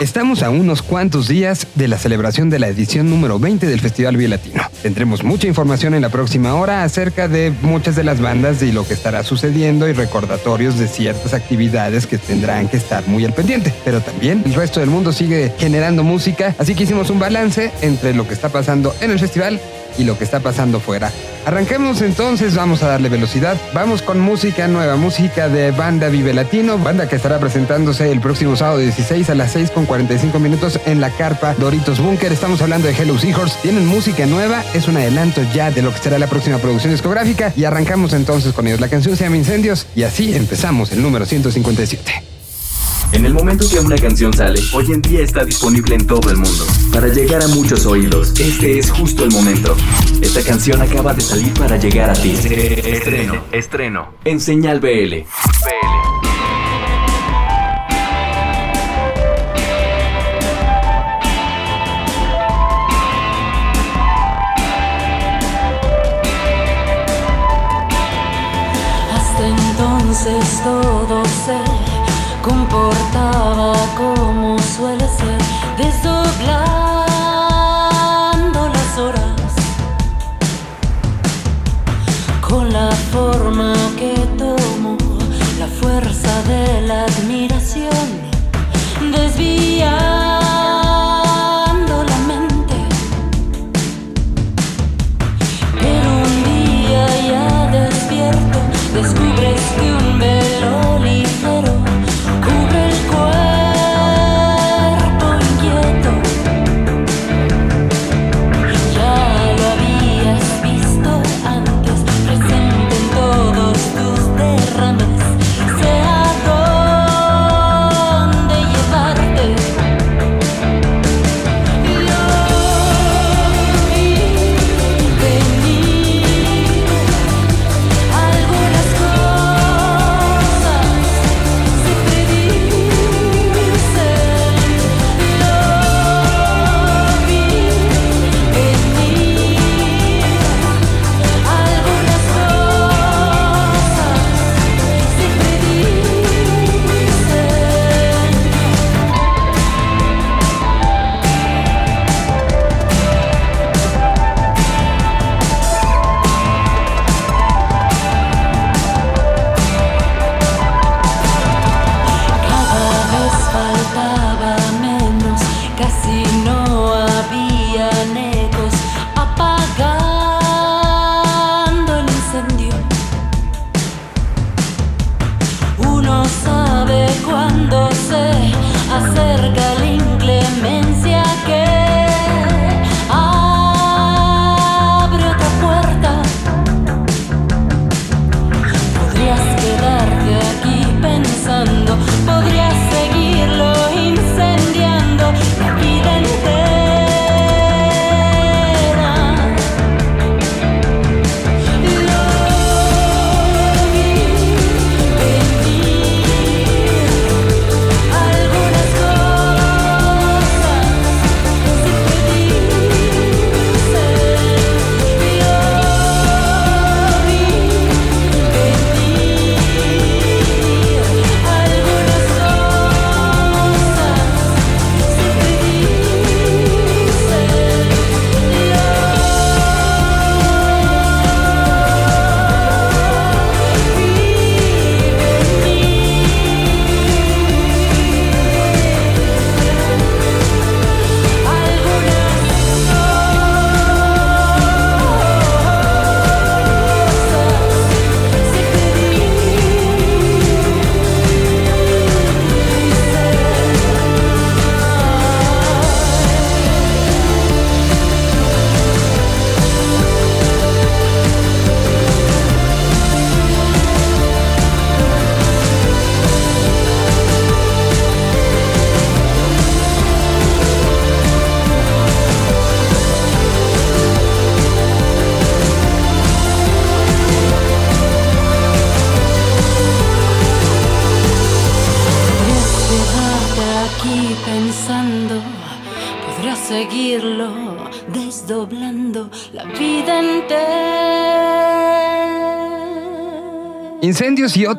Estamos a unos cuantos días de la celebración de la edición número 20 del Festival Latino. Tendremos mucha información en la próxima hora acerca de muchas de las bandas y lo que estará sucediendo y recordatorios de ciertas actividades que tendrán que estar muy al pendiente. Pero también el resto del mundo sigue generando música, así que hicimos un balance entre lo que está pasando en el festival y lo que está pasando fuera. Arranquemos entonces, vamos a darle velocidad. Vamos con música nueva, música de Banda Vive Latino, banda que estará presentándose el próximo sábado 16 a las 6 con 45 minutos en la carpa Doritos Bunker. Estamos hablando de Hello Seahorse. Tienen música nueva, es un adelanto ya de lo que será la próxima producción discográfica y arrancamos entonces con ellos. La canción se llama Incendios y así empezamos el número 157. En el momento que una canción sale, hoy en día está disponible en todo el mundo. Para llegar a muchos oídos, este es justo el momento. Esta canción acaba de salir para llegar a ti. Estreno, estreno, en Señal BL. Hasta entonces todo se comportaba como suele ser, desdoblando las horas. Con la forma que tomó la fuerza de la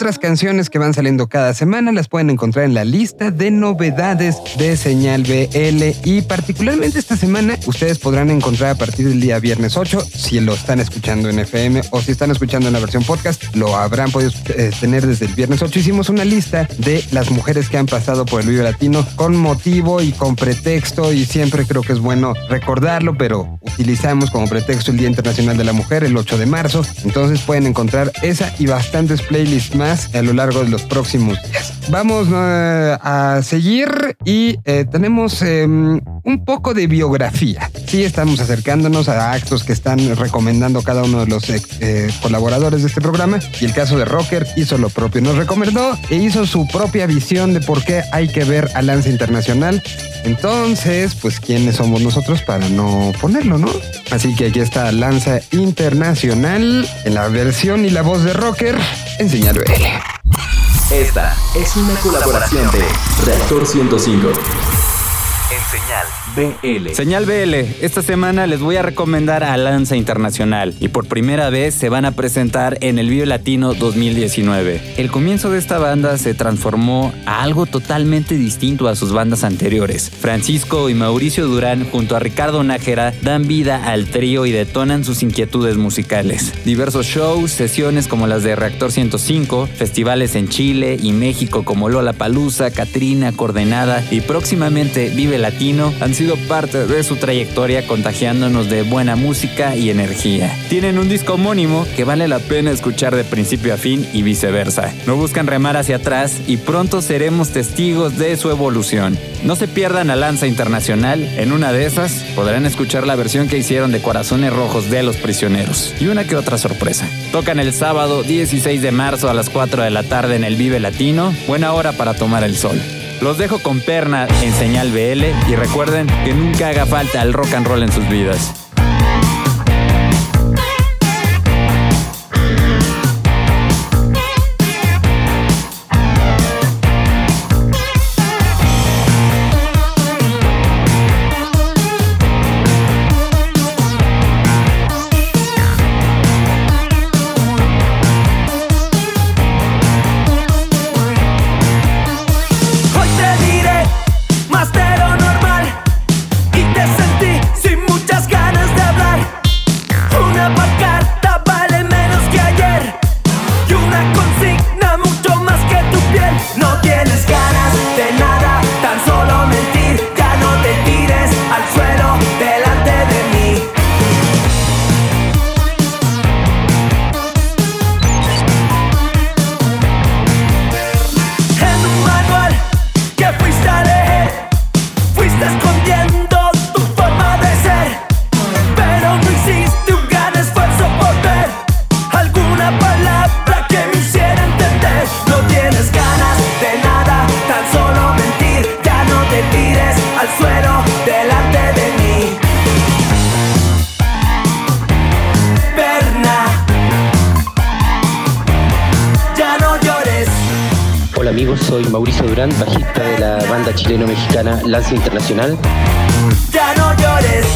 otras canciones que van saliendo cada semana las pueden encontrar en la lista de novedades de Señal BL y particularmente esta semana ustedes podrán encontrar a partir del día viernes 8 si lo están escuchando en FM o si están escuchando en la versión podcast lo habrán podido eh, tener desde el viernes 8 hicimos una lista de las mujeres que han pasado por el Vive Latino con motivo y con pretexto y siempre creo que es bueno recordarlo pero utilizamos como pretexto el Día Internacional de la Mujer el 8 de marzo. Entonces pueden encontrar esa y bastante playlists más a lo largo de los próximos días. Vamos eh, a seguir y eh, tenemos em, un poco de biografía. Sí, estamos acercándonos a actos que están recomendando cada uno de los eh, colaboradores de este programa y el caso de Rocker hizo lo propio. Nos recomendó e hizo su propia visión de por qué hay que ver a Lanza Internacional. Entonces, pues, ¿quiénes somos nosotros para no ponerlo, no? Así que aquí está Lanza Internacional en la versión y la voz de Rocker en Señal BL. Esta es una colaboración de Reactor 105 en Señal BL. Señal BL, esta semana les voy a recomendar a Lanza Internacional y por primera vez se van a presentar en el Vive Latino 2019. El comienzo de esta banda se transformó a algo totalmente distinto a sus bandas anteriores. Francisco y Mauricio Durán junto a Ricardo Nájera dan vida al trío y detonan sus inquietudes musicales. Diversos shows, sesiones como las de Reactor 105, festivales en Chile y México como Lola Palusa, Catrina, Coordenada y próximamente Vive Latino han sido parte de su trayectoria contagiándonos de buena música y energía. Tienen un disco homónimo que vale la pena escuchar de principio a fin y viceversa. No buscan remar hacia atrás y pronto seremos testigos de su evolución. No se pierdan a Lanza Internacional, en una de esas podrán escuchar la versión que hicieron de Corazones Rojos de Los Prisioneros y una que otra sorpresa. Tocan el sábado 16 de marzo a las 4 de la tarde en el Vive Latino, buena hora para tomar el sol. Los dejo con Perna en señal BL y recuerden que nunca haga falta el rock and roll en sus vidas.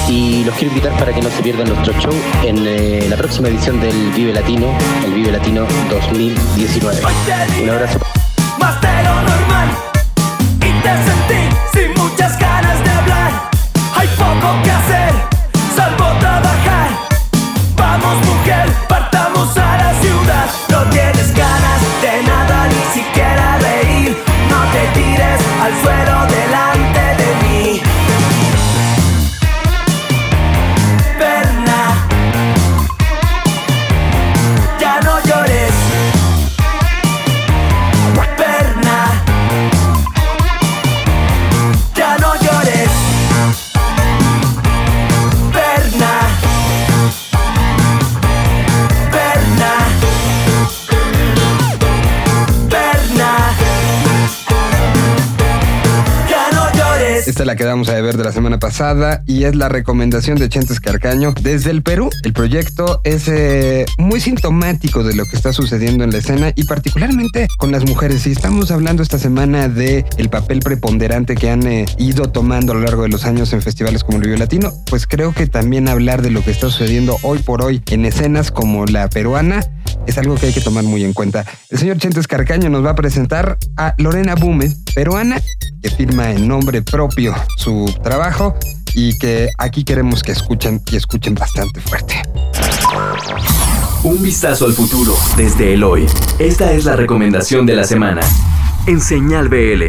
Y los quiero invitar para que no se pierdan nuestro show en eh, la próxima edición del Vive Latino, el Vive Latino 2019. Un abrazo. La quedamos a ver de la semana pasada y es la recomendación de Chentes Carcaño desde el Perú. El proyecto es eh, muy sintomático de lo que está sucediendo en la escena y particularmente con las mujeres. Y estamos hablando esta semana de el papel preponderante que han eh, ido tomando a lo largo de los años en festivales como el Vivo Latino, pues creo que también hablar de lo que está sucediendo hoy por hoy en escenas como la peruana es algo que hay que tomar muy en cuenta. El señor Chentes Carcaño nos va a presentar a Lorena Bume, peruana, que firma en nombre propio su trabajo y que aquí queremos que escuchen y escuchen bastante fuerte. Un vistazo al futuro desde el hoy. Esta es la recomendación de la semana. En Señal BL.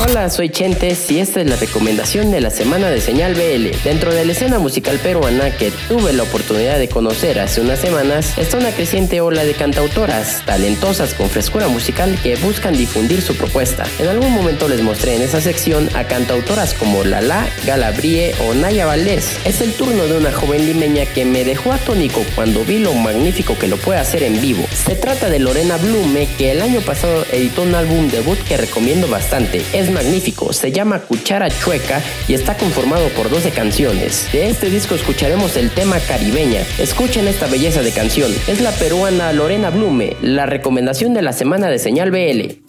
Hola, soy Chentes y esta es la recomendación de la semana de Señal BL. Dentro de la escena musical peruana que tuve la oportunidad de conocer hace unas semanas, está una creciente ola de cantautoras talentosas con frescura musical que buscan difundir su propuesta. En algún momento les mostré en esa sección a cantautoras como Lala, Galabrie o Naya Valdés. Es el turno de una joven limeña que me dejó atónico cuando vi lo magnífico que lo puede hacer en vivo. Se trata de Lorena Blume, que el año pasado editó un álbum debut que recomiendo bastante. Es magnífico, se llama Cuchara Chueca y está conformado por 12 canciones. De este disco escucharemos el tema caribeña. Escuchen esta belleza de canción. Es la peruana Lorena Blume, la recomendación de la semana de Señal BL.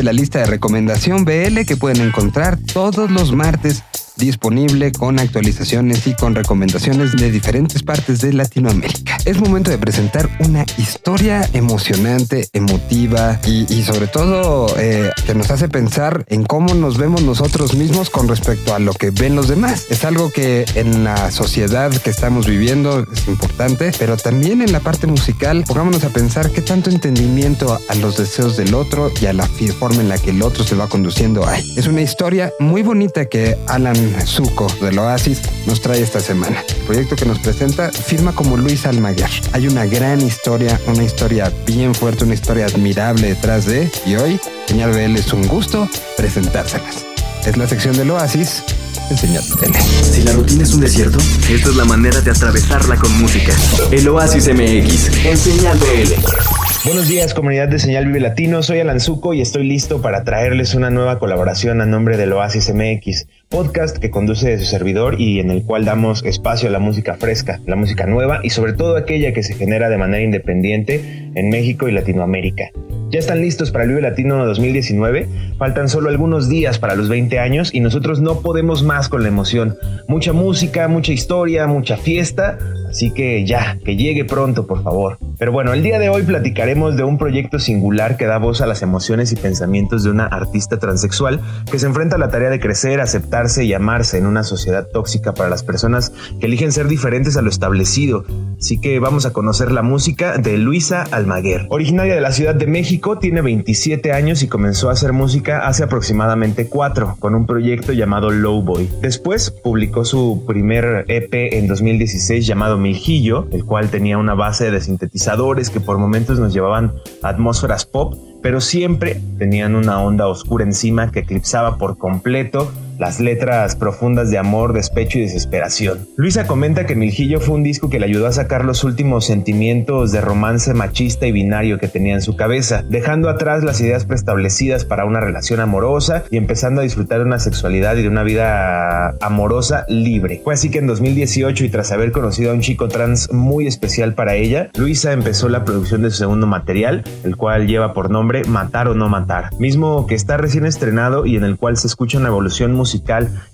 De la lista de recomendación BL que pueden encontrar todos los martes disponible con actualizaciones y con recomendaciones de diferentes partes de Latinoamérica. Es momento de presentar una historia emocionante, emotiva y, y sobre todo eh, que nos hace pensar en cómo nos vemos nosotros mismos con respecto a lo que ven los demás. Es algo que en la sociedad que estamos viviendo es importante, pero también en la parte musical, pongámonos a pensar qué tanto entendimiento a los deseos del otro y a la forma en la que el otro se va conduciendo hay. Es una historia muy bonita que Alan Zuko del Oasis nos trae esta semana. Proyecto que nos presenta firma como Luis Almaguer. Hay una gran historia, una historia bien fuerte, una historia admirable detrás de, y hoy, Señal BL es un gusto presentárselas. Es la sección del Oasis en Señal BL. Si la rutina es un desierto, esta es la manera de atravesarla con música. El Oasis MX, en Señal BL. Buenos días comunidad de Señal Vive Latino, soy Alan Zuko y estoy listo para traerles una nueva colaboración a nombre del Oasis MX, podcast que conduce su servidor y en el cual damos espacio a la música fresca, la música nueva y sobre todo aquella que se genera de manera independiente en México y Latinoamérica. Ya están listos para el Vive Latino 2019, faltan solo algunos días para los 20 años y nosotros no podemos más con la emoción. Mucha música, mucha historia, mucha fiesta, así que ya, que llegue pronto por favor. Pero bueno, el día de hoy platicaremos de un proyecto singular que da voz a las emociones y pensamientos de una artista transexual que se enfrenta a la tarea de crecer, aceptarse y amarse en una sociedad tóxica para las personas que eligen ser diferentes a lo establecido. Así que vamos a conocer la música de Luisa Almaguer. Originaria de la Ciudad de México, tiene 27 años y comenzó a hacer música hace aproximadamente 4 con un proyecto llamado Lowboy. Después publicó su primer EP en 2016 llamado Miljillo, el cual tenía una base de sintetizadores que por momentos nos llevaban atmósferas pop, pero siempre tenían una onda oscura encima que eclipsaba por completo las letras profundas de amor, despecho y desesperación. Luisa comenta que Miljillo fue un disco que le ayudó a sacar los últimos sentimientos de romance machista y binario que tenía en su cabeza, dejando atrás las ideas preestablecidas para una relación amorosa y empezando a disfrutar de una sexualidad y de una vida amorosa libre. Fue así que en 2018 y tras haber conocido a un chico trans muy especial para ella, Luisa empezó la producción de su segundo material, el cual lleva por nombre Matar o no matar, mismo que está recién estrenado y en el cual se escucha una evolución musical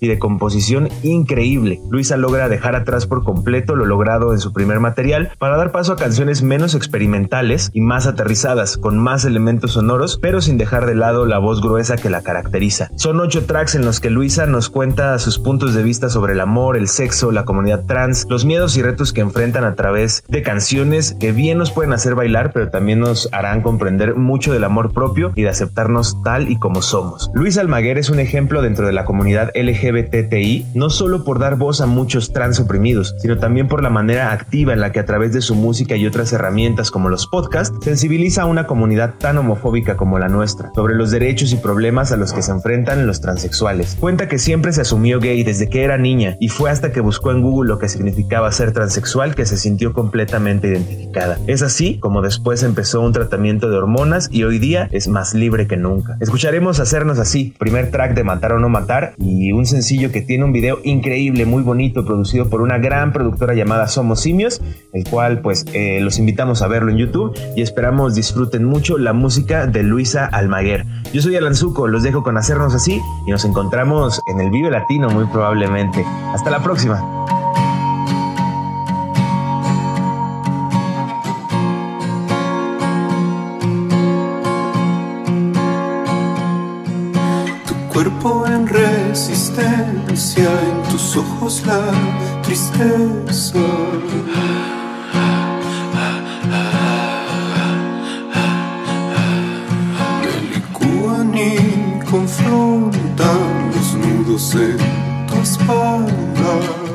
y de composición increíble. Luisa logra dejar atrás por completo lo logrado en su primer material para dar paso a canciones menos experimentales y más aterrizadas, con más elementos sonoros, pero sin dejar de lado la voz gruesa que la caracteriza. Son ocho tracks en los que Luisa nos cuenta sus puntos de vista sobre el amor, el sexo, la comunidad trans, los miedos y retos que enfrentan a través de canciones que bien nos pueden hacer bailar, pero también nos harán comprender mucho del amor propio y de aceptarnos tal y como somos. Luisa Almaguer es un ejemplo dentro de la comunidad LGBTI, no solo por dar voz a muchos trans oprimidos, sino también por la manera activa en la que a través de su música y otras herramientas como los podcasts, sensibiliza a una comunidad tan homofóbica como la nuestra, sobre los derechos y problemas a los que se enfrentan los transexuales. Cuenta que siempre se asumió gay desde que era niña y fue hasta que buscó en Google lo que significaba ser transexual que se sintió completamente identificada. Es así como después empezó un tratamiento de hormonas y hoy día es más libre que nunca. Escucharemos Hacernos Así, primer track de Matar o No Matar, y un sencillo que tiene un video increíble, muy bonito, producido por una gran productora llamada Somos Simios, el cual pues eh, los invitamos a verlo en YouTube y esperamos disfruten mucho la música de Luisa Almaguer. Yo soy Alan Zuko, los dejo con hacernos así y nos encontramos en el Vive Latino muy probablemente. Hasta la próxima. Resistencia, en tus ojos la tristeza. Me licúan y confrontan los nudos en tu espalda.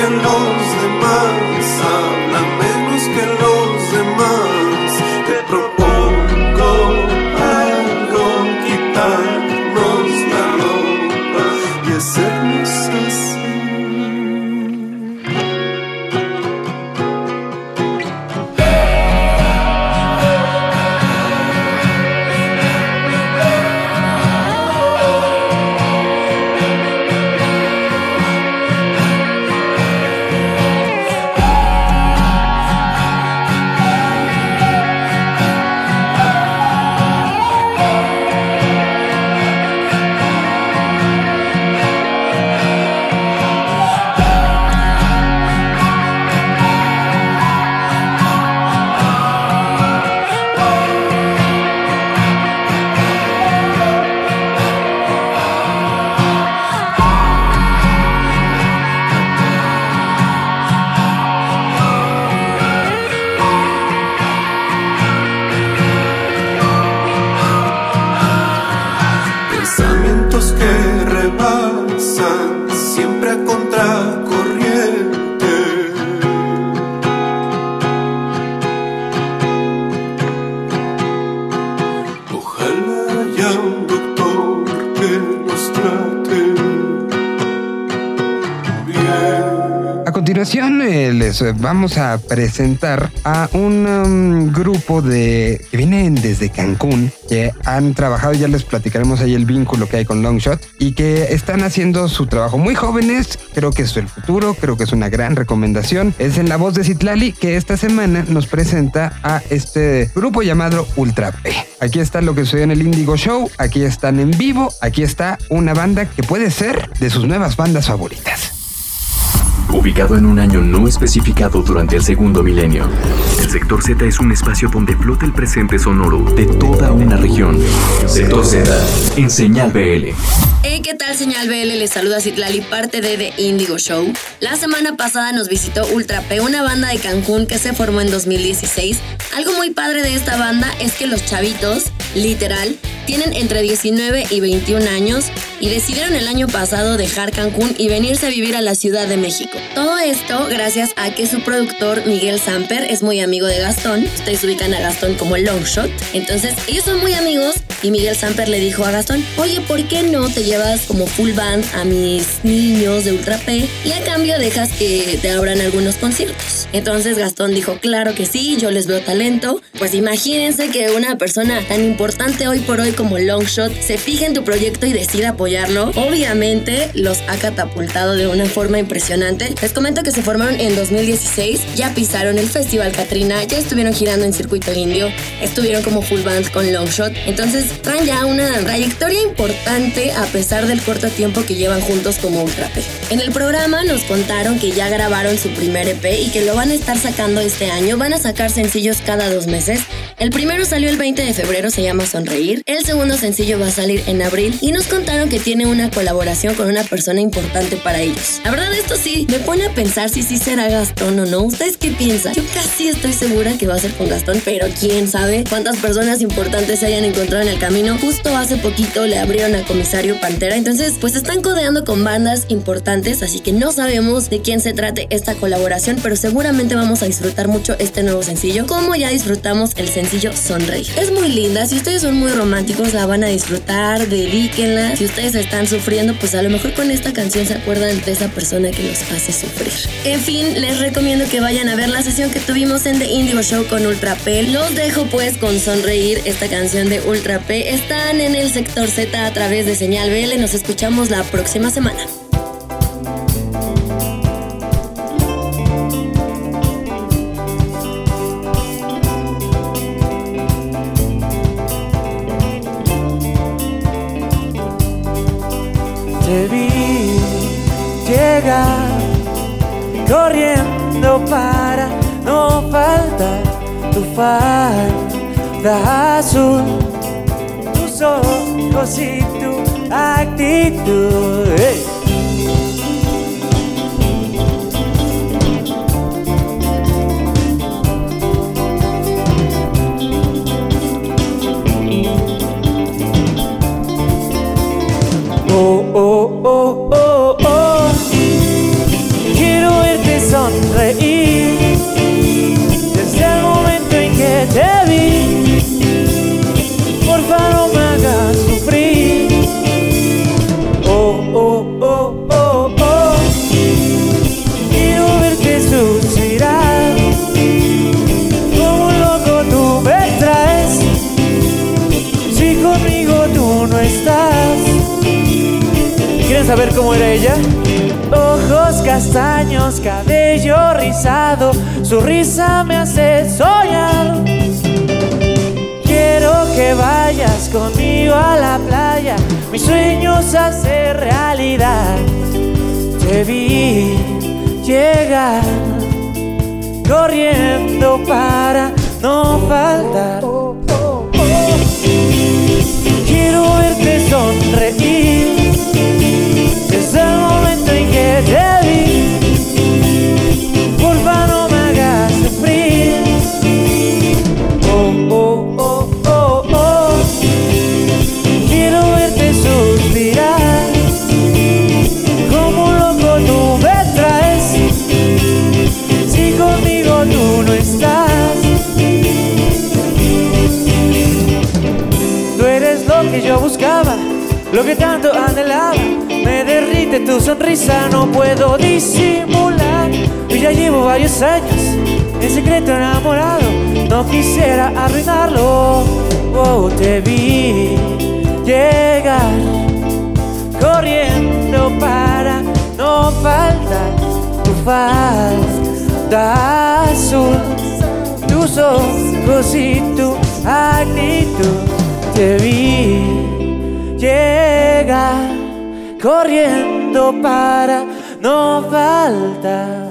Savior knows the must. Vamos a presentar a un um, grupo de que vienen desde Cancún, que han trabajado, ya les platicaremos ahí el vínculo que hay con Longshot y que están haciendo su trabajo muy jóvenes. Creo que es el futuro, creo que es una gran recomendación. Es en la voz de Citlali que esta semana nos presenta a este grupo llamado Ultra P. Aquí está lo que sucedió en el Indigo Show, aquí están en vivo, aquí está una banda que puede ser de sus nuevas bandas favoritas. Ubicado en un año no especificado durante el segundo milenio, el sector Z es un espacio donde flota el presente sonoro de toda una región. Sector Z, en señal BL. Hey, ¿qué tal, señal BL? Les saluda Citlali, parte de The Indigo Show. La semana pasada nos visitó Ultra P, una banda de Cancún que se formó en 2016. Algo muy padre de esta banda es que los chavitos, literal, tienen entre 19 y 21 años y decidieron el año pasado dejar Cancún y venirse a vivir a la Ciudad de México. Todo esto gracias a que su productor Miguel Samper es muy amigo de Gastón. Ustedes ubican a Gastón como Longshot. Entonces ellos son muy amigos y Miguel Samper le dijo a Gastón, oye, ¿por qué no te llevas como full band a mis niños de Ultra P y a cambio dejas que te abran algunos conciertos? Entonces Gastón dijo, claro que sí, yo les veo talento. Pues imagínense que una persona tan importante hoy por hoy como Longshot se fije en tu proyecto y decida apoyarlo. Obviamente los ha catapultado de una forma impresionante. Les comento que se formaron en 2016, ya pisaron el Festival Katrina, ya estuvieron girando en circuito indio, estuvieron como full band con Longshot. Entonces traen ya una trayectoria importante a pesar del corto tiempo que llevan juntos como Ultra P. En el programa nos contaron que ya grabaron su primer EP y que lo van a estar sacando este año. Van a sacar sencillos cada dos meses. El primero salió el 20 de febrero, se llama Sonreír. El segundo sencillo va a salir en abril y nos contaron que tiene una colaboración con una persona importante para ellos. La verdad, esto sí, me pone a pensar si sí será Gastón o no. ¿Ustedes qué piensan? Yo casi estoy segura que va a ser con Gastón, pero quién sabe cuántas personas importantes se hayan encontrado en el camino. Justo hace poquito le abrieron a comisario Pantera, entonces pues están codeando con bandas importantes, así que no sabemos de quién se trate esta colaboración, pero seguramente vamos a disfrutar mucho este nuevo sencillo, como ya disfrutamos el sencillo Sonreír. Es muy linda, si ustedes son muy románticos la van a disfrutar, dedíquenla. Si ustedes están sufriendo, pues a lo mejor con esta canción se acuerdan de esa persona que los hace sufrir. En fin, les recomiendo que vayan a ver la sesión que tuvimos en The Indigo Show con Ultra P. Los dejo pues con Sonreír, esta canción de Ultra P. Están en el sector Z a través de Señal BL. Nos escuchamos la próxima semana. Falda azul, tus ojos y tu actitud. ¡Hey! Castaños, cabello rizado, su risa me hace soñar. Quiero que vayas conmigo a la playa, mis sueños hacer realidad. Te vi llegar corriendo para no faltar. Quiero verte sonreír desde el momento en que te lo que tanto anhelaba. Me derrite tu sonrisa, no puedo disimular. Yo ya llevo varios años en secreto enamorado, no quisiera arruinarlo. Oh, te vi llegar corriendo para no faltar. Tu falda azul, tus ojos y tu actitud. Te vi llegar corriendo para no faltar.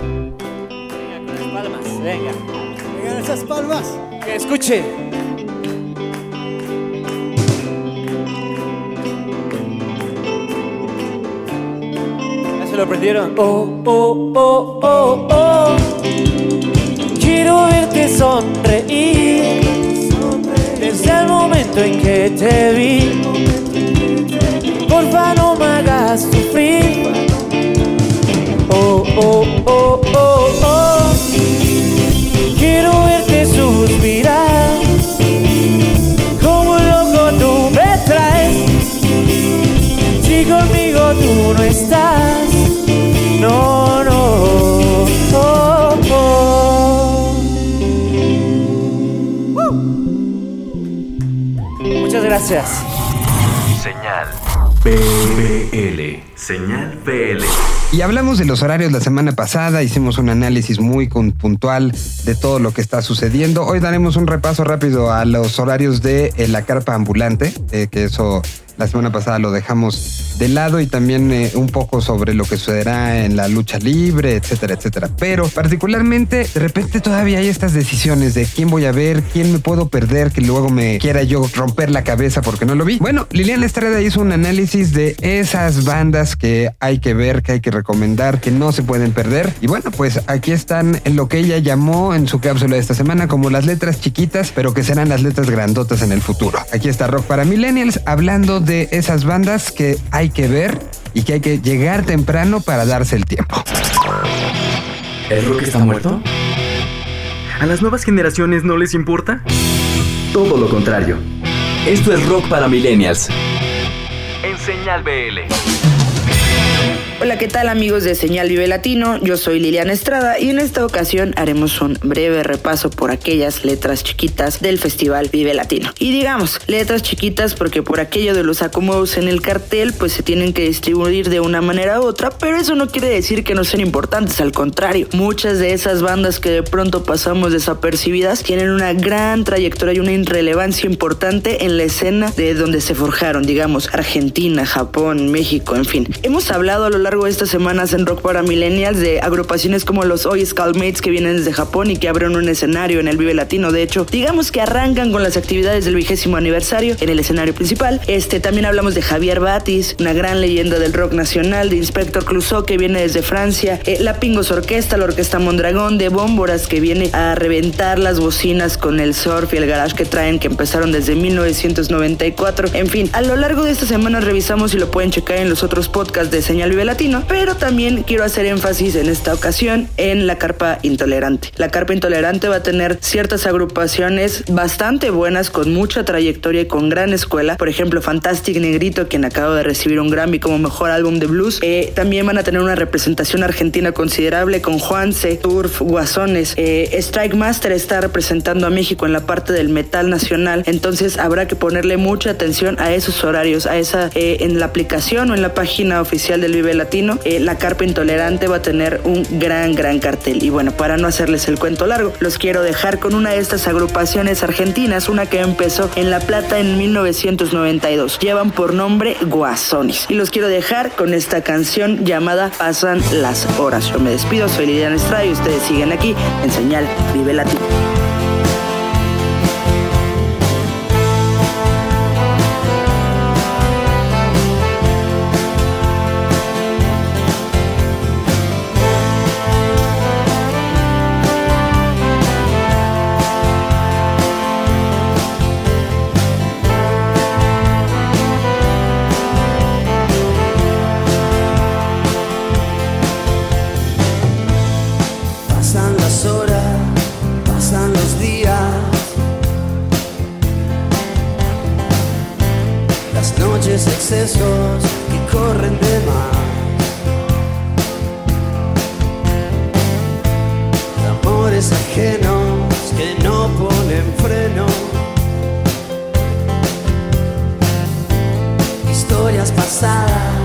Venga con las palmas, venga. Vengan esas palmas. Que escuche. ¿Ya se lo aprendieron? Oh, oh, oh, oh, oh. Quiero verte sonreír desde el momento en que te vi. Porfa, no me hagas sufrir. Oh, oh, oh, oh, oh. Quiero verte Señal BL. Y hablamos de los horarios la semana pasada, hicimos un análisis muy puntual de todo lo que está sucediendo. Hoy daremos un repaso rápido a los horarios de eh, la carpa ambulante, eh, que eso la semana pasada lo dejamos de lado y también eh, un poco sobre lo que sucederá en la lucha libre, etcétera, etcétera. Pero particularmente, de repente todavía hay estas decisiones de quién voy a ver, quién me puedo perder, que luego me quiera yo romper la cabeza porque no lo vi. Bueno, Liliana Estrada hizo un análisis de esas bandas que hay que ver, que hay que recomendar, que no se pueden perder. Y bueno, pues aquí están lo que ella llamó en su cápsula de esta semana como las letras chiquitas, pero que serán las letras grandotas en el futuro. Aquí está Rock para Millennials hablando de esas bandas que hay que ver y que hay que llegar temprano para darse el tiempo. ¿El rock está muerto? ¿A las nuevas generaciones no les importa? Todo lo contrario. Esto es rock para millennials. En Señal BL. Hola, ¿qué tal amigos de Señal Vive Latino? Yo soy Liliana Estrada y en esta ocasión haremos un breve repaso por aquellas letras chiquitas del Festival Vive Latino. Y digamos, letras chiquitas porque por aquello de los acomodos en el cartel pues se tienen que distribuir de una manera u otra, pero eso no quiere decir que no sean importantes, al contrario, muchas de esas bandas que de pronto pasamos desapercibidas tienen una gran trayectoria y una irrelevancia importante en la escena de donde se forjaron, digamos, Argentina, Japón, México, en fin. Hemos hablado a lo largo de estas semanas en Rock para Millennials de agrupaciones como los Hoy Skullmates que vienen desde Japón y que abren un escenario en el Vive Latino. De hecho, digamos que arrancan con las actividades del vigésimo aniversario en el escenario principal. Este también hablamos de Javier Batis, una gran leyenda del rock nacional, de Inspector Clouseau que viene desde Francia, eh, la Pingos Orquesta, la Orquesta Mondragón, de Bómboras que viene a reventar las bocinas con el surf y el garage que traen que empezaron desde 1994. En fin, a lo largo de esta semana revisamos y lo pueden checar en los otros podcasts de Señal Vive Latino Pero también quiero hacer énfasis en esta ocasión en la carpa intolerante. La carpa intolerante va a tener ciertas agrupaciones bastante buenas con mucha trayectoria y con gran escuela. Por ejemplo, Fantastic Negrito, quien acaba de recibir un Grammy como mejor álbum de blues. Eh, también van a tener una representación argentina considerable con Juanse, Turf, Guasones. Eh, Strike Master está representando a México en la parte del metal nacional. Entonces habrá que ponerle mucha atención a esos horarios, a esa eh, en la aplicación o en la página oficial del Vive Latino. Eh, la Carpa Intolerante va a tener un gran, gran cartel. Y bueno, para no hacerles el cuento largo, los quiero dejar con una de estas agrupaciones argentinas, una que empezó en La Plata en 1992. Llevan por nombre Guasones. Y los quiero dejar con esta canción llamada Pasan las horas. Yo me despido, soy Liliana Estrada y ustedes siguen aquí en Señal Vive Latino. Noches excesos que corren de más, amores ajenos que no ponen freno, historias pasadas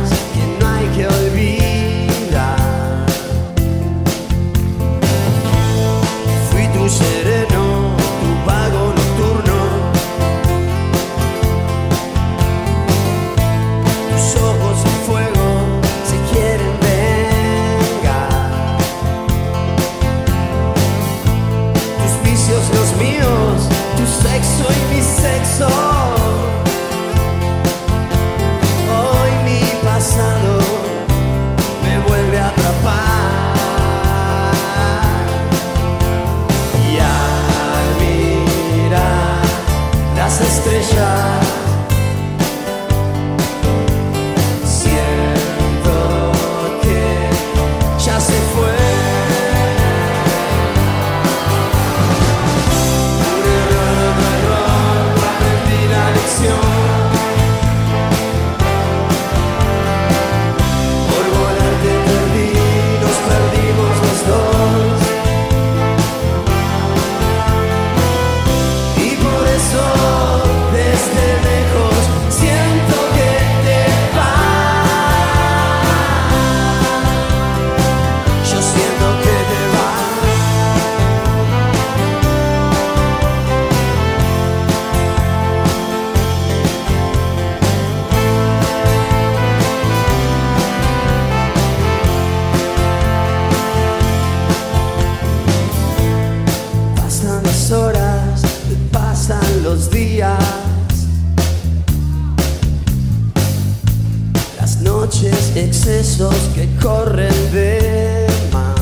excesos que corren de más.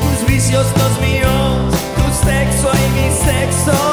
Tus vicios, los míos, tu sexo y mi sexo.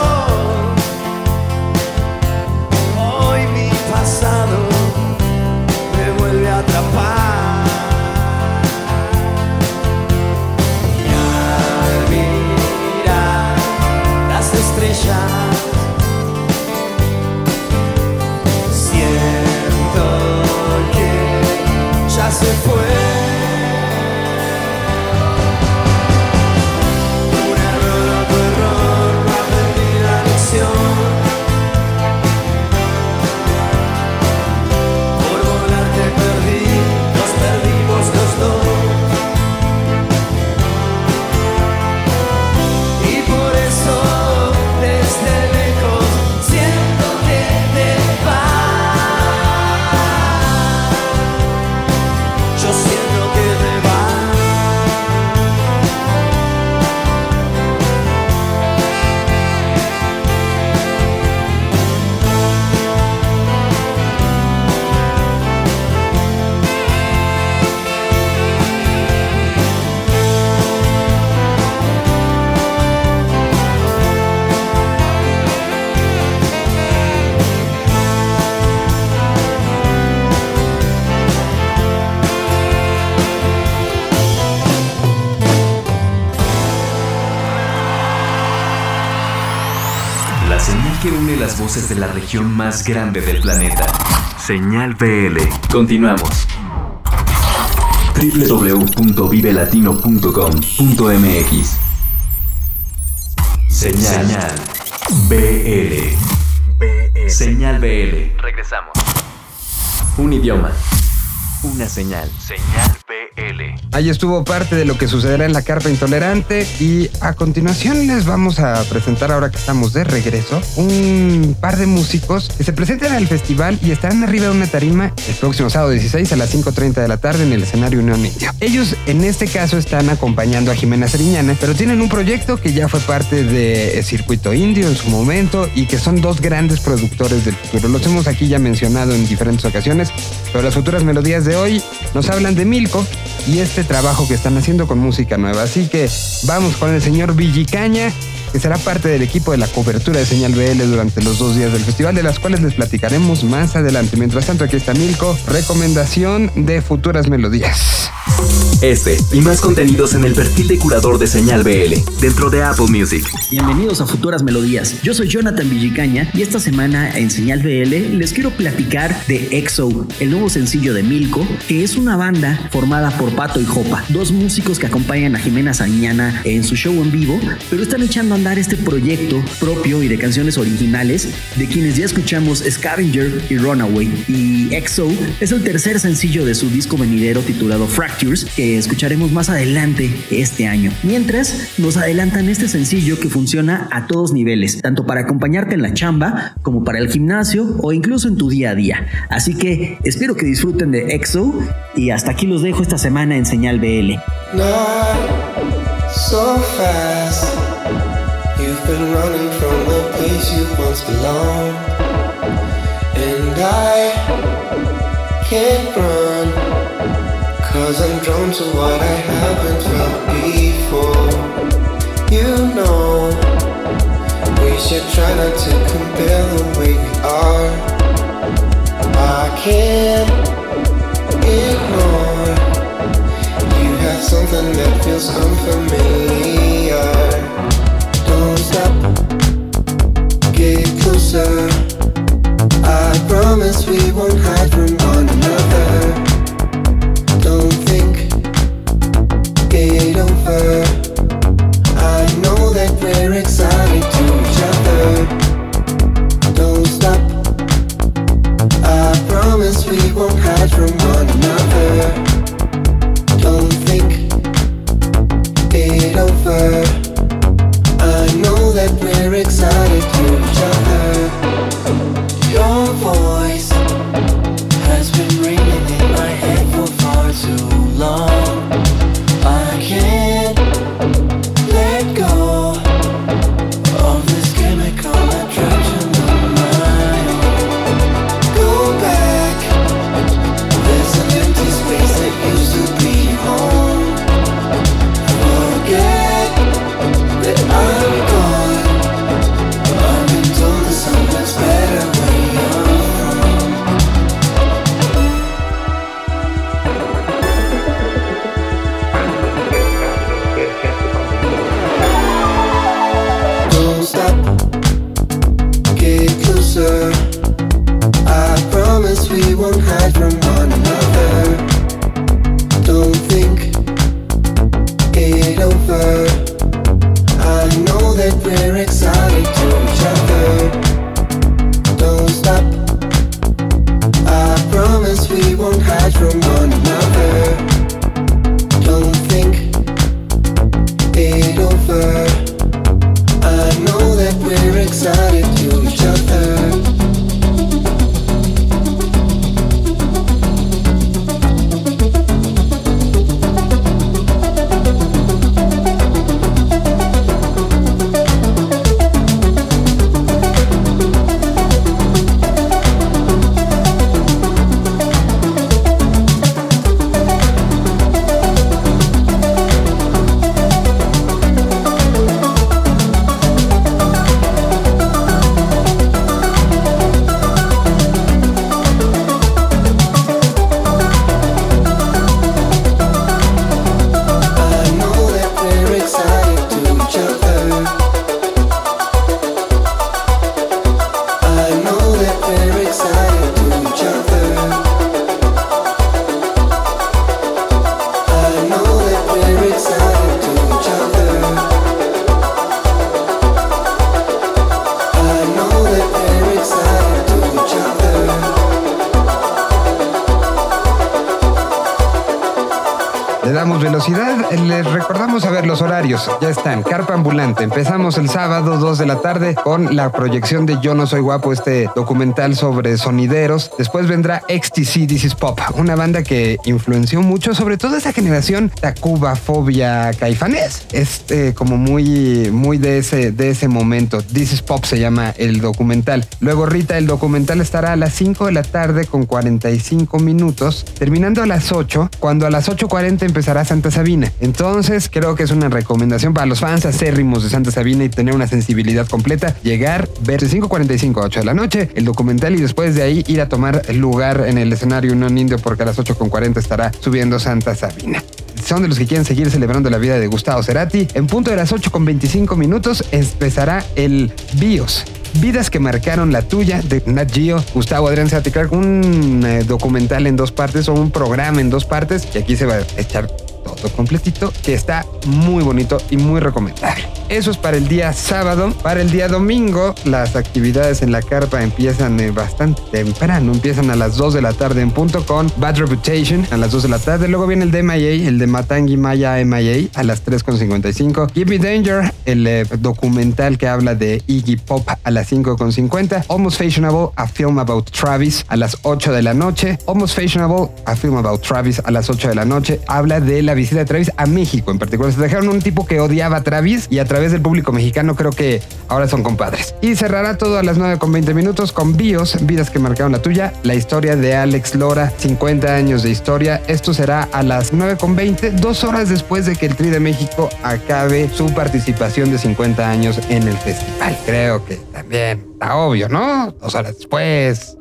Las voces de la región más grande del planeta. Señal BL. Continuamos. www.vivelatino.com.mx Señal BL. Señal BL. Regresamos. Un idioma. Una señal. Señal Ahí estuvo parte de lo que sucederá en la carpa intolerante y a continuación les vamos a presentar ahora que estamos de regreso un par de músicos que se presentan al festival y estarán arriba de una tarima el próximo sábado 16 a las 5.30 de la tarde en el escenario Unión Indio. Ellos en este caso están acompañando a Jimena Sariñana, pero tienen un proyecto que ya fue parte de Circuito Indio en su momento y que son dos grandes productores del futuro. Los hemos aquí ya mencionado en diferentes ocasiones, pero las futuras melodías de hoy nos hablan de Y este trabajo que están haciendo con música nueva. Así que vamos con el señor Villicaña, que será parte del equipo de la cobertura de Señal BL durante los dos días del festival, de las cuales les platicaremos más adelante. Mientras tanto, aquí está Milko, recomendación de futuras melodías. Este y más contenidos en el perfil de curador de Señal BL dentro de Apple Music. Bienvenidos a Futuras Melodías. Yo soy Jonathan Villicaña y esta semana en Señal BL les quiero platicar de EXO, el nuevo sencillo de Milko, que es una banda formada por Pato y Jopa, dos músicos que acompañan a Jimena Sariñana en su show en vivo, pero están echando a andar este proyecto propio y de canciones originales de quienes ya escuchamos Scavenger y Runaway. Y EXO es el tercer sencillo de su disco venidero titulado Fractures, que escucharemos más adelante este año. Mientras, nos adelantan este sencillo que funciona a todos niveles, tanto para acompañarte en la chamba, como para el gimnasio o incluso en tu día a día. Así que espero que disfruten de EXO y hasta aquí los dejo esta semana en Señal BL. Not so fast. Been running from the place you once belonged. And I can't run. Cause I'm drawn to what I haven't felt before. You know, we should try not to compare the way we are. I can't ignore. You have something that feels unfamiliar. Don't closer. I promise we won't hide from one another. Con la proyección de Yo No Soy Guapo, este documental sobre sonideros. Después vendrá XTC This is Pop, una banda que influenció mucho, sobre todo esa generación Tacuba, Fobia, Caifanes. Es eh, como muy, muy de ese, de ese momento. This is Pop se llama el documental. Luego Rita, el documental estará a las 5 de la tarde con 45 minutos, terminando a las 8, cuando a las 8.40 empezará Santa Sabina. Entonces creo que es una recomendación para los fans acérrimos de Santa Sabina y tener una sensibilidad completa, llegar, ver de 5.45 a 8 de la noche el documental y después de ahí ir a tomar lugar en el escenario non indio porque a las 8.40 estará subiendo Santa Sabina son de los que quieren seguir celebrando la vida de Gustavo Cerati. En punto de las 8 con 25 minutos empezará el BIOS. Vidas que marcaron la tuya de Nat Geo, Gustavo Adrián Cerati un eh, documental en dos partes o un programa en dos partes y aquí se va a echar todo completito que está muy bonito y muy recomendable. Eso es para el día sábado. Para el día domingo, las actividades en la carpa empiezan eh, bastante temprano. Empiezan a las 2 de la tarde en punto con Bad Reputation a las 2 de la tarde. Luego viene el de MIA, el de Matangi Maya MIA a las 3.55. Give Me Danger, el eh, documental que habla de Iggy Pop a las 5.50. Almost Fashionable, a film about Travis a las 8 de la noche. Almost Fashionable, a film about Travis a las 8 de la noche. Habla de la visita de Travis a México en particular. Se dejaron un tipo que odiaba a Travis y a través del público mexicano creo que ahora son compadres. Y cerrará todo a las 9 con 20 minutos con Bios, Vidas que marcaron la tuya, la historia de Alex Lora, 50 años de historia. Esto será a las 9 con 20, dos horas después de que el Tri de México acabe su participación de 50 años en el festival. Creo que también está obvio, ¿no? Dos horas después,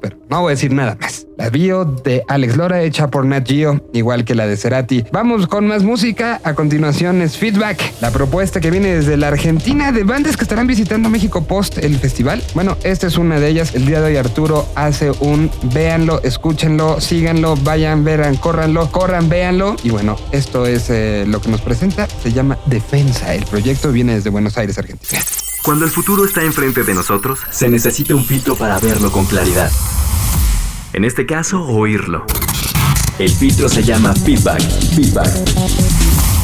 pero no voy a decir nada más. La bio de Alex Lora hecha por Nat Geo, igual que la de Cerati. Vamos con más música. A continuación es Feedback, la propuesta que viene desde la Argentina de bandas que estarán visitando México post el festival. Bueno, esta es una de ellas. El día de hoy Arturo hace un véanlo, escúchenlo, síganlo, vayan, verán, córranlo, corran, véanlo. Y bueno, esto es eh, lo que nos presenta. Se llama Defensa. El proyecto viene desde Buenos Aires, Argentina. Cuando el futuro está enfrente de nosotros, se necesita un filtro para verlo con claridad. En este caso, oírlo. El filtro se llama feedback. Feedback.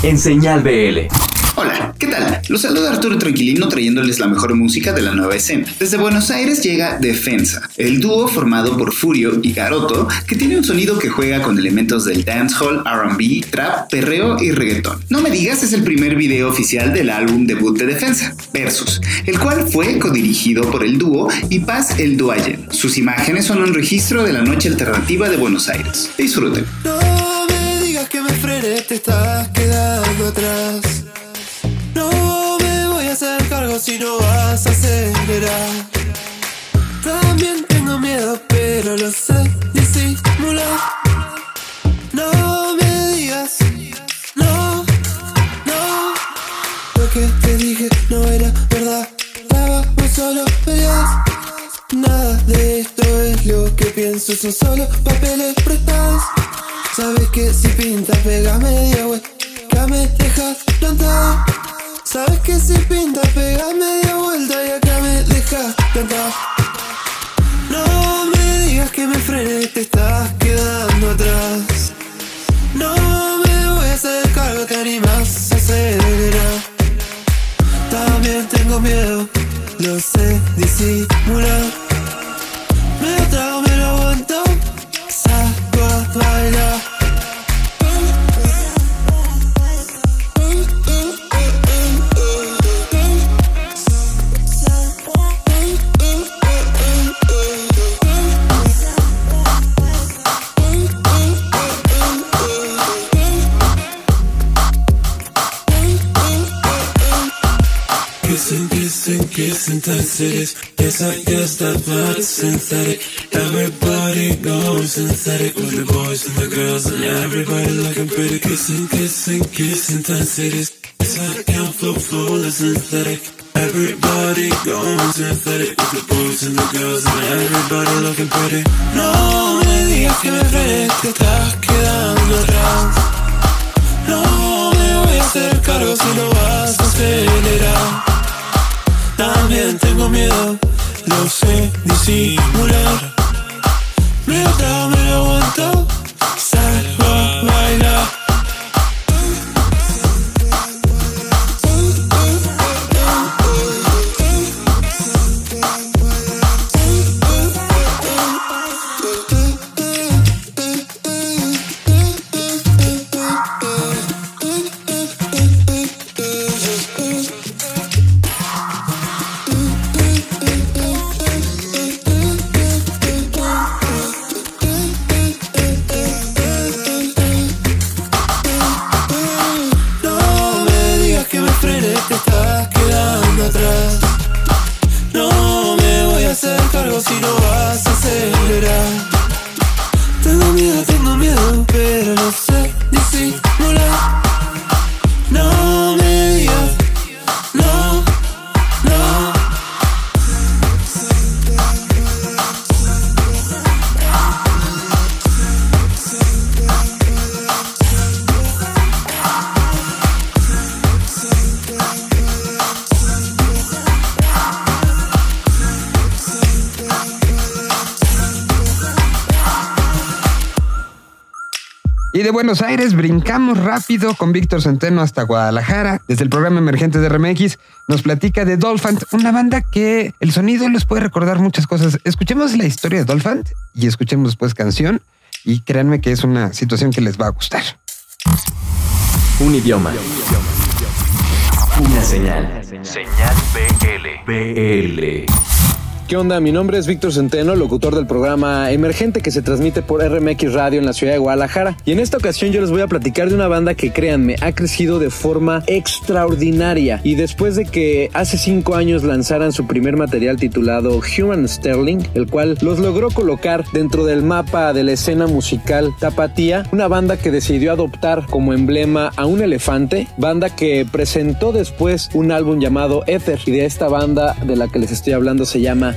En señal BL. Hola, ¿qué tal? Los saluda Arturo Tranquilino trayéndoles la mejor música de la nueva escena. Desde Buenos Aires llega Defensa, el dúo formado por Furio y Garoto, que tiene un sonido que juega con elementos del dancehall, RB, trap, perreo y reggaetón. No me digas es el primer video oficial del álbum debut de Defensa, Versus, el cual fue codirigido por el dúo y Paz El Duayen. Sus imágenes son un registro de la noche alternativa de Buenos Aires. Disfruten. No me digas que me te estás quedando atrás. Si no vas a acelerar. También tengo miedo, pero lo sé disimular. No me digas, no, no. Lo que te dije no era verdad. Estábamos solo peleas. Nada de esto es lo que pienso, son solo papeles prestados. Sabes que si pinta, pega media vuelta, me dejas plantado. Sabes que si pinta, pega media vuelta y acá me dejas plantado. No me digas que me frene, te estás quedando atrás. No me voy a hacer cargo, te animas a acelerar. También tengo miedo, lo sé disimular. Me trago, me lo aguanto, cities. Yes, I guess that body's synthetic. Everybody going synthetic with the boys and the girls and everybody looking pretty. Kissing, kissing, kissing tight cities. Yes, I can't flow, flow, synthetic. Everybody going synthetic with the boys and the girls and everybody looking pretty. No me digas que me frenes, te estás quedando atrás. No me voy a hacer cargo si no vas a acelerar. También tengo miedo, lo sé disimular. Me lo me lo aguanto, salgo bailar. Si no vas a acelerar. Tengo miedo, tengo miedo, pero no sé disimular. Y de Buenos Aires brincamos rápido con Víctor Centeno hasta Guadalajara. Desde el programa emergente de RMX nos platica de Dolphant, una banda que el sonido les puede recordar muchas cosas. Escuchemos la historia de Dolphant y escuchemos después canción y créanme que es una situación que les va a gustar. Un idioma. Una señal. Señal BL. BL. ¿Qué onda? Mi nombre es Víctor Centeno, locutor del programa Emergente que se transmite por RMX Radio en la ciudad de Guadalajara. Y en esta ocasión yo les voy a platicar de una banda que, créanme, ha crecido de forma extraordinaria. Y después de que hace cinco años lanzaran su primer material titulado Human Sterling, el cual los logró colocar dentro del mapa de la escena musical tapatía, una banda que decidió adoptar como emblema a un elefante, banda que presentó después un álbum llamado Ether. Y de esta banda de la que les estoy hablando se llama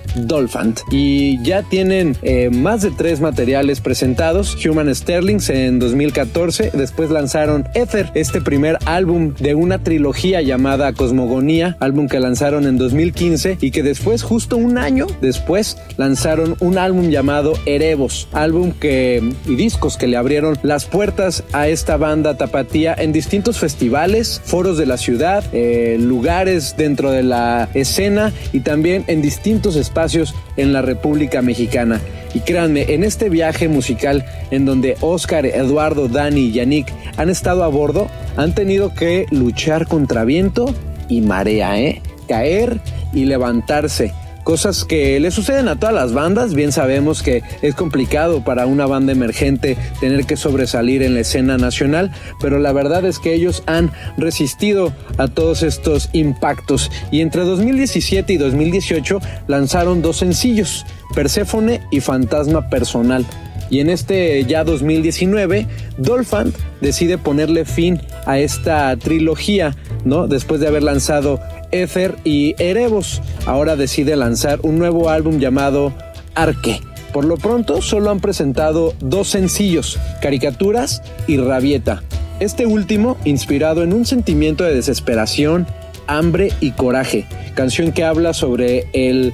Dolphant. Y ya tienen eh, más de tres materiales presentados Human Sterlings en 2014 después lanzaron Ether este primer álbum de una trilogía llamada Cosmogonía álbum que lanzaron en 2015 y que después justo un año después lanzaron un álbum llamado Erebos álbum que y discos que le abrieron las puertas a esta banda tapatía en distintos festivales foros de la ciudad eh, lugares dentro de la escena y también en distintos espacios en la República Mexicana. Y créanme, en este viaje musical en donde Oscar, Eduardo, Dani y Yannick han estado a bordo, han tenido que luchar contra viento y marea, ¿eh? Caer y levantarse. Cosas que le suceden a todas las bandas, bien sabemos que es complicado para una banda emergente tener que sobresalir en la escena nacional, pero la verdad es que ellos han resistido a todos estos impactos y entre 2017 y 2018 lanzaron dos sencillos, Perséfone y Fantasma Personal. Y en este ya 2019, Dolphant decide ponerle fin a esta trilogía, ¿no? Después de haber lanzado Ether y Erebos. Ahora decide lanzar un nuevo álbum llamado Arque. Por lo pronto solo han presentado dos sencillos, Caricaturas y Rabieta. Este último inspirado en un sentimiento de desesperación, hambre y coraje, canción que habla sobre el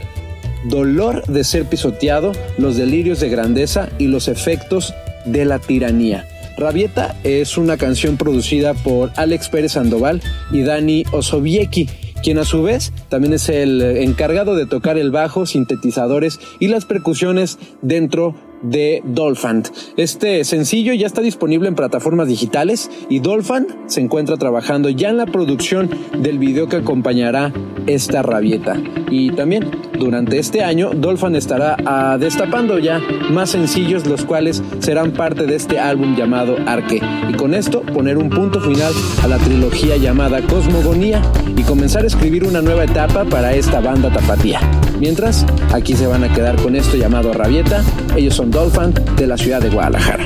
dolor de ser pisoteado, los delirios de grandeza y los efectos de la tiranía. Rabieta es una canción producida por Alex Pérez Sandoval y Dani Osobiecki, quien a su vez también es el encargado de tocar el bajo, sintetizadores y las percusiones dentro de Dolphant. Este sencillo ya está disponible en plataformas digitales y Dolphant se encuentra trabajando ya en la producción del video que acompañará esta rabieta. Y también durante este año Dolphant estará ah, destapando ya más sencillos los cuales serán parte de este álbum llamado Arque. Y con esto poner un punto final a la trilogía llamada Cosmogonía y comenzar a escribir una nueva etapa para esta banda tapatía. Mientras, aquí se van a quedar con esto llamado Rabieta. Ellos son Dolphin de la ciudad de Guadalajara.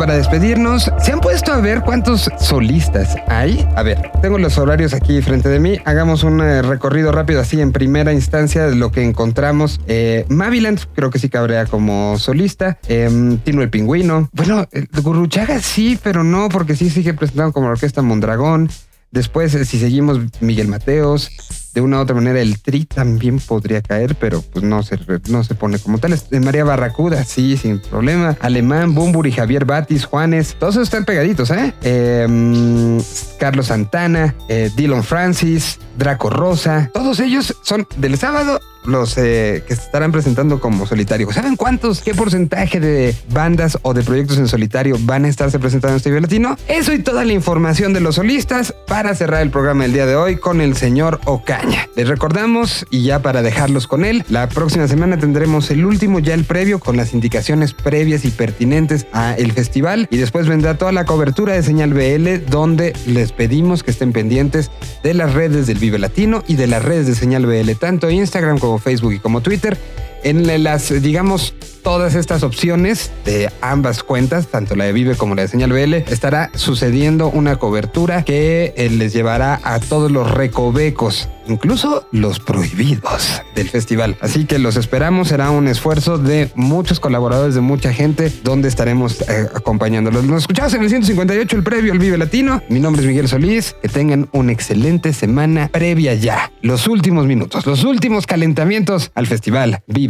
Para despedirnos, ¿se han puesto a ver cuántos solistas hay? A ver, tengo los horarios aquí frente de mí. Hagamos un eh, recorrido rápido así en primera instancia de lo que encontramos. Eh, Maviland creo que sí cabría como solista. Eh, Tino el Pingüino. Bueno, el Gurruchaga sí, pero no, porque sí sigue presentando como la orquesta Mondragón. Después, eh, si seguimos, Miguel Mateos. De una u otra manera, el Tri también podría caer, pero pues no se, no se pone como tal. Eh, María Barracuda, sí, sin problema. Alemán, Bumburi, Javier Batis, Juanes. Todos están pegaditos, ¿eh? Mm, Carlos Santana, eh, Dylan Francis, Draco Rosa. Todos ellos son del sábado los eh, que se estarán presentando como solitario. ¿Saben cuántos, qué porcentaje de bandas o de proyectos en solitario van a estarse presentando en este Vive Latino? Eso y toda la información de los solistas para cerrar el programa del día de hoy con el señor Ocaña. Les recordamos, y ya para dejarlos con él, la próxima semana tendremos el último, ya el previo, con las indicaciones previas y pertinentes a el festival. Y después vendrá toda la cobertura de Señal BL, donde les pedimos que estén pendientes de las redes del Vive Latino y de las redes de Señal BL, tanto Instagram como Facebook y como Twitter. En las, digamos, todas estas opciones de ambas cuentas, tanto la de Vive como la de Señal BL, estará sucediendo una cobertura que eh, les llevará a todos los recovecos, incluso los prohibidos del festival. Así que los esperamos, será un esfuerzo de muchos colaboradores, de mucha gente, donde estaremos eh, acompañándolos. Nos escuchamos en el 158, el previo al Vive Latino. Mi nombre es Miguel Solís. Que tengan una excelente semana previa ya. Los últimos minutos, los últimos calentamientos al festival Vive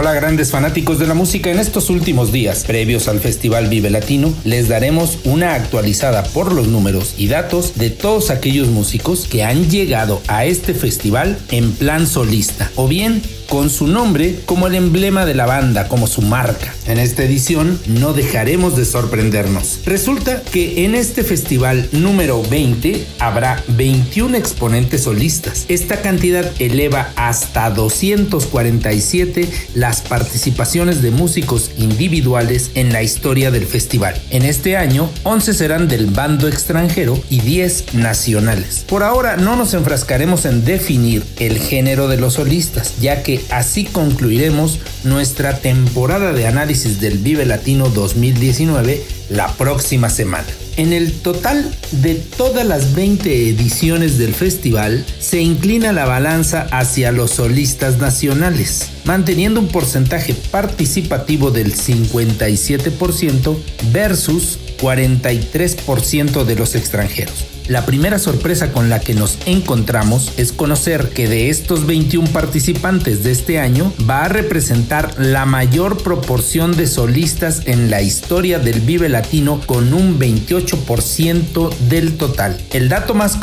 Hola grandes fanáticos de la música, en estos últimos días previos al Festival Vive Latino les daremos una actualizada por los números y datos de todos aquellos músicos que han llegado a este festival en plan solista o bien con su nombre como el emblema de la banda, como su marca. En esta edición no dejaremos de sorprendernos. Resulta que en este festival número 20 habrá 21 exponentes solistas. Esta cantidad eleva hasta 247 las participaciones de músicos individuales en la historia del festival. En este año, 11 serán del bando extranjero y 10 nacionales. Por ahora no nos enfrascaremos en definir el género de los solistas, ya que así concluiremos nuestra temporada de análisis del Vive Latino 2019 la próxima semana. En el total de todas las 20 ediciones del festival se inclina la balanza hacia los solistas nacionales, manteniendo un porcentaje participativo del 57% versus 43% de los extranjeros. La primera sorpresa con la que nos encontramos es conocer que de estos 21 participantes de este año va a representar la mayor proporción de solistas en la historia del Vive Latino con un 28% del total. El dato más,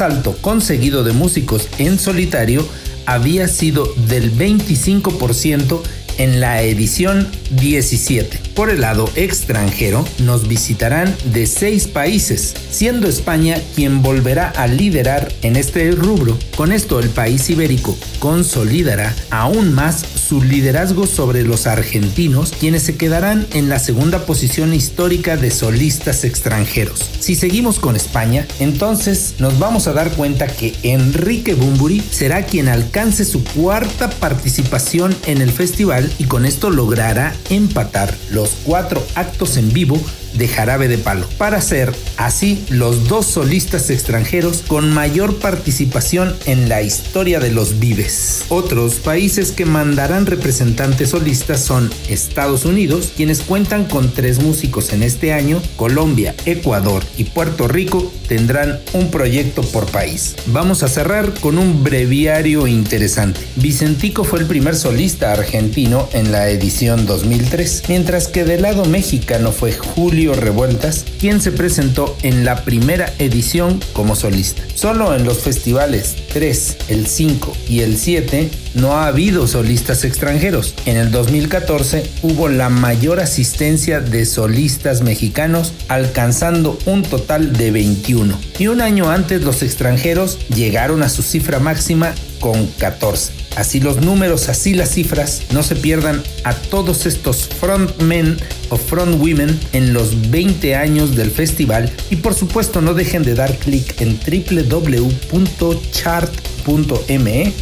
alto conseguido de músicos en solitario había sido del 25% en la edición 17. Por el lado extranjero, nos visitarán de seis países, siendo España quien volverá a liderar en este rubro. Con esto, el país ibérico consolidará aún más su liderazgo sobre los argentinos, quienes se quedarán en la segunda posición histórica de solistas extranjeros. Si seguimos con España, entonces nos vamos a dar cuenta que Enrique Bumburi será quien alcance su cuarta participación en el festival y con esto logrará empatar los cuatro actos en vivo de Jarabe de Palo, para ser así los dos solistas extranjeros con mayor participación en la historia de los Vives. Otros países que mandarán representantes solistas son Estados Unidos, quienes cuentan con tres músicos en este año, Colombia, Ecuador y Puerto Rico tendrán un proyecto por país. Vamos a cerrar con un breviario interesante. Vicentico fue el primer solista argentino en la edición 2003, mientras que del lado mexicano fue Julio Revueltas, quien se presentó en la primera edición como solista. Solo en los festivales 3, el 5 y el 7 no ha habido solistas extranjeros. En el 2014 hubo la mayor asistencia de solistas mexicanos, alcanzando un total de 21. Y un año antes los extranjeros llegaron a su cifra máxima con 14. Así los números, así las cifras, no se pierdan a todos estos frontmen o frontwomen en los 20 años del festival y por supuesto no dejen de dar clic en www.chart.me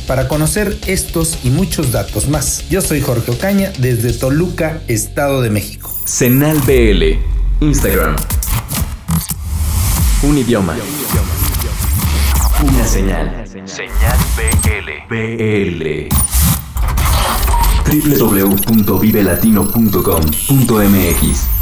para conocer estos y muchos datos más. Yo soy Jorge Ocaña desde Toluca, Estado de México. Senal BL, Instagram. Un idioma. Una señal. Señal BL. BL. www.vivelatino.com.mx